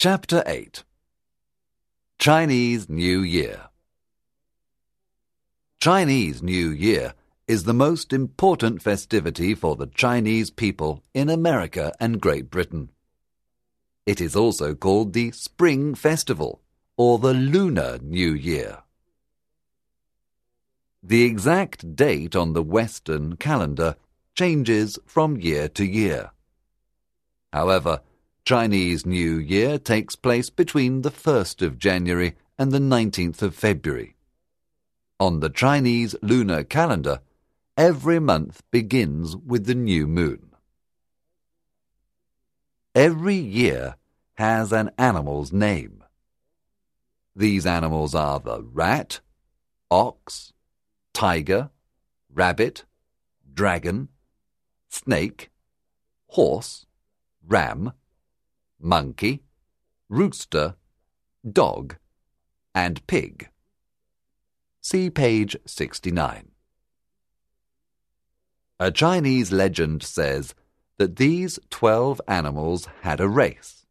Chapter 8 Chinese New Year Chinese New Year is the most important festivity for the Chinese people in America and Great Britain. It is also called the Spring Festival or the Lunar New Year. The exact date on the Western calendar changes from year to year. However, Chinese New Year takes place between the 1st of January and the 19th of February. On the Chinese lunar calendar, every month begins with the new moon. Every year has an animal's name. These animals are the rat, ox, tiger, rabbit, dragon, snake, horse, ram, monkey, rooster, dog, and pig. See page 69. A Chinese legend says that these twelve animals had a race.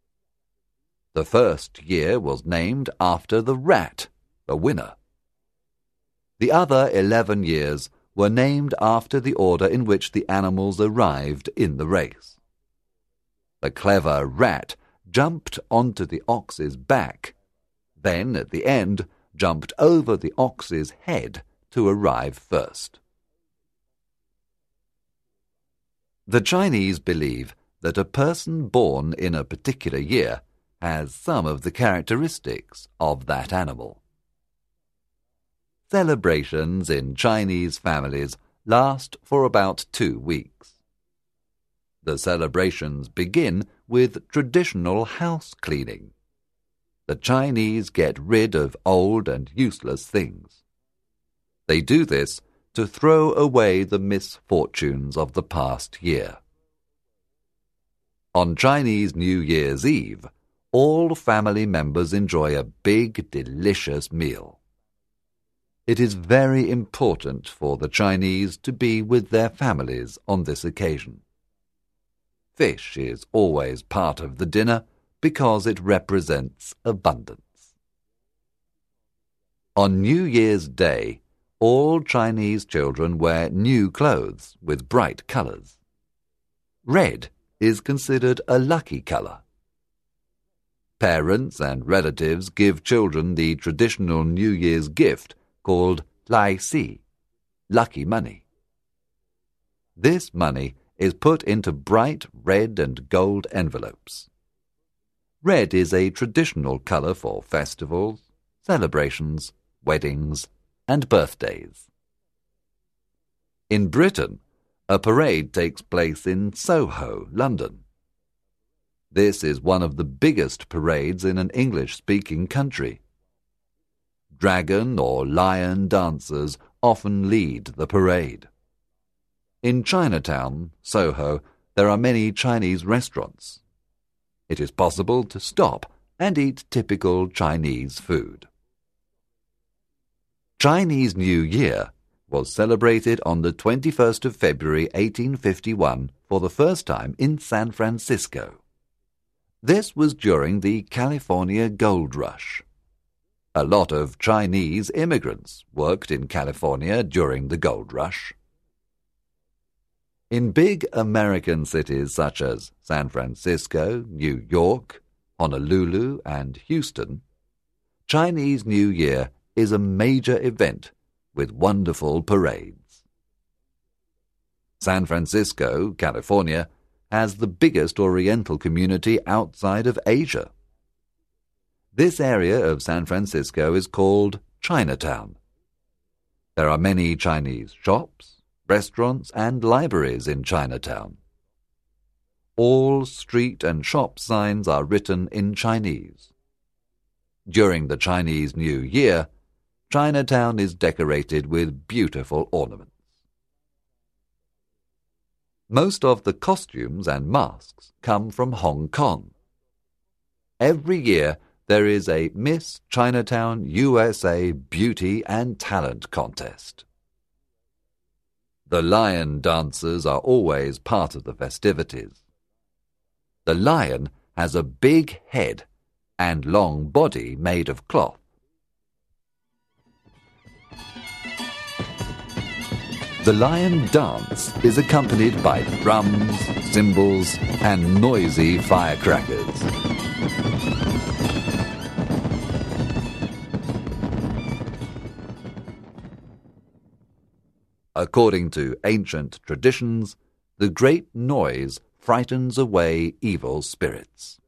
The first year was named after the rat, the winner. The other eleven years were named after the order in which the animals arrived in the race. The clever rat jumped onto the ox's back, then at the end jumped over the ox's head to arrive first. The Chinese believe that a person born in a particular year has some of the characteristics of that animal. Celebrations in Chinese families last for about two weeks. The celebrations begin with traditional house cleaning. The Chinese get rid of old and useless things. They do this to throw away the misfortunes of the past year. On Chinese New Year's Eve, all family members enjoy a big, delicious meal. It is very important for the Chinese to be with their families on this occasion. Fish is always part of the dinner because it represents abundance. On New Year's Day, all Chinese children wear new clothes with bright colors. Red is considered a lucky color. Parents and relatives give children the traditional New Year's gift called Lai See, lucky money. This money is put into bright red and gold envelopes. Red is a traditional color for festivals, celebrations, weddings, and birthdays. In Britain, a parade takes place in Soho, London. This is one of the biggest parades in an English speaking country. Dragon or lion dancers often lead the parade. In Chinatown, Soho, there are many Chinese restaurants. It is possible to stop and eat typical Chinese food. Chinese New Year was celebrated on the 21st of February 1851 for the first time in San Francisco. This was during the California Gold Rush. A lot of Chinese immigrants worked in California during the gold rush. In big American cities such as San Francisco, New York, Honolulu, and Houston, Chinese New Year is a major event with wonderful parades. San Francisco, California, has the biggest Oriental community outside of Asia. This area of San Francisco is called Chinatown. There are many Chinese shops, restaurants, and libraries in Chinatown. All street and shop signs are written in Chinese. During the Chinese New Year, Chinatown is decorated with beautiful ornaments. Most of the costumes and masks come from Hong Kong. Every year there is a Miss Chinatown USA Beauty and Talent Contest. The lion dancers are always part of the festivities. The lion has a big head and long body made of cloth. The lion dance is accompanied by drums, cymbals, and noisy firecrackers. According to ancient traditions, the great noise frightens away evil spirits.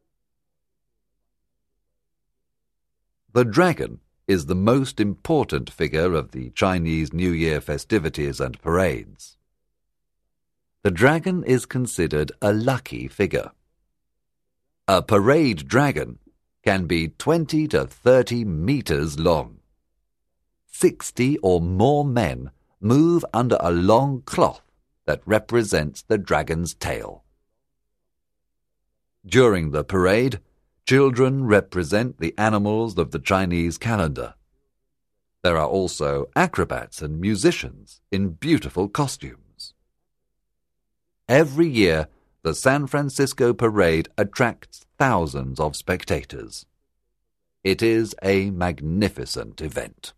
The dragon is the most important figure of the Chinese New Year festivities and parades. The dragon is considered a lucky figure. A parade dragon can be 20 to 30 meters long. 60 or more men move under a long cloth that represents the dragon's tail. During the parade, Children represent the animals of the Chinese calendar. There are also acrobats and musicians in beautiful costumes. Every year, the San Francisco Parade attracts thousands of spectators. It is a magnificent event.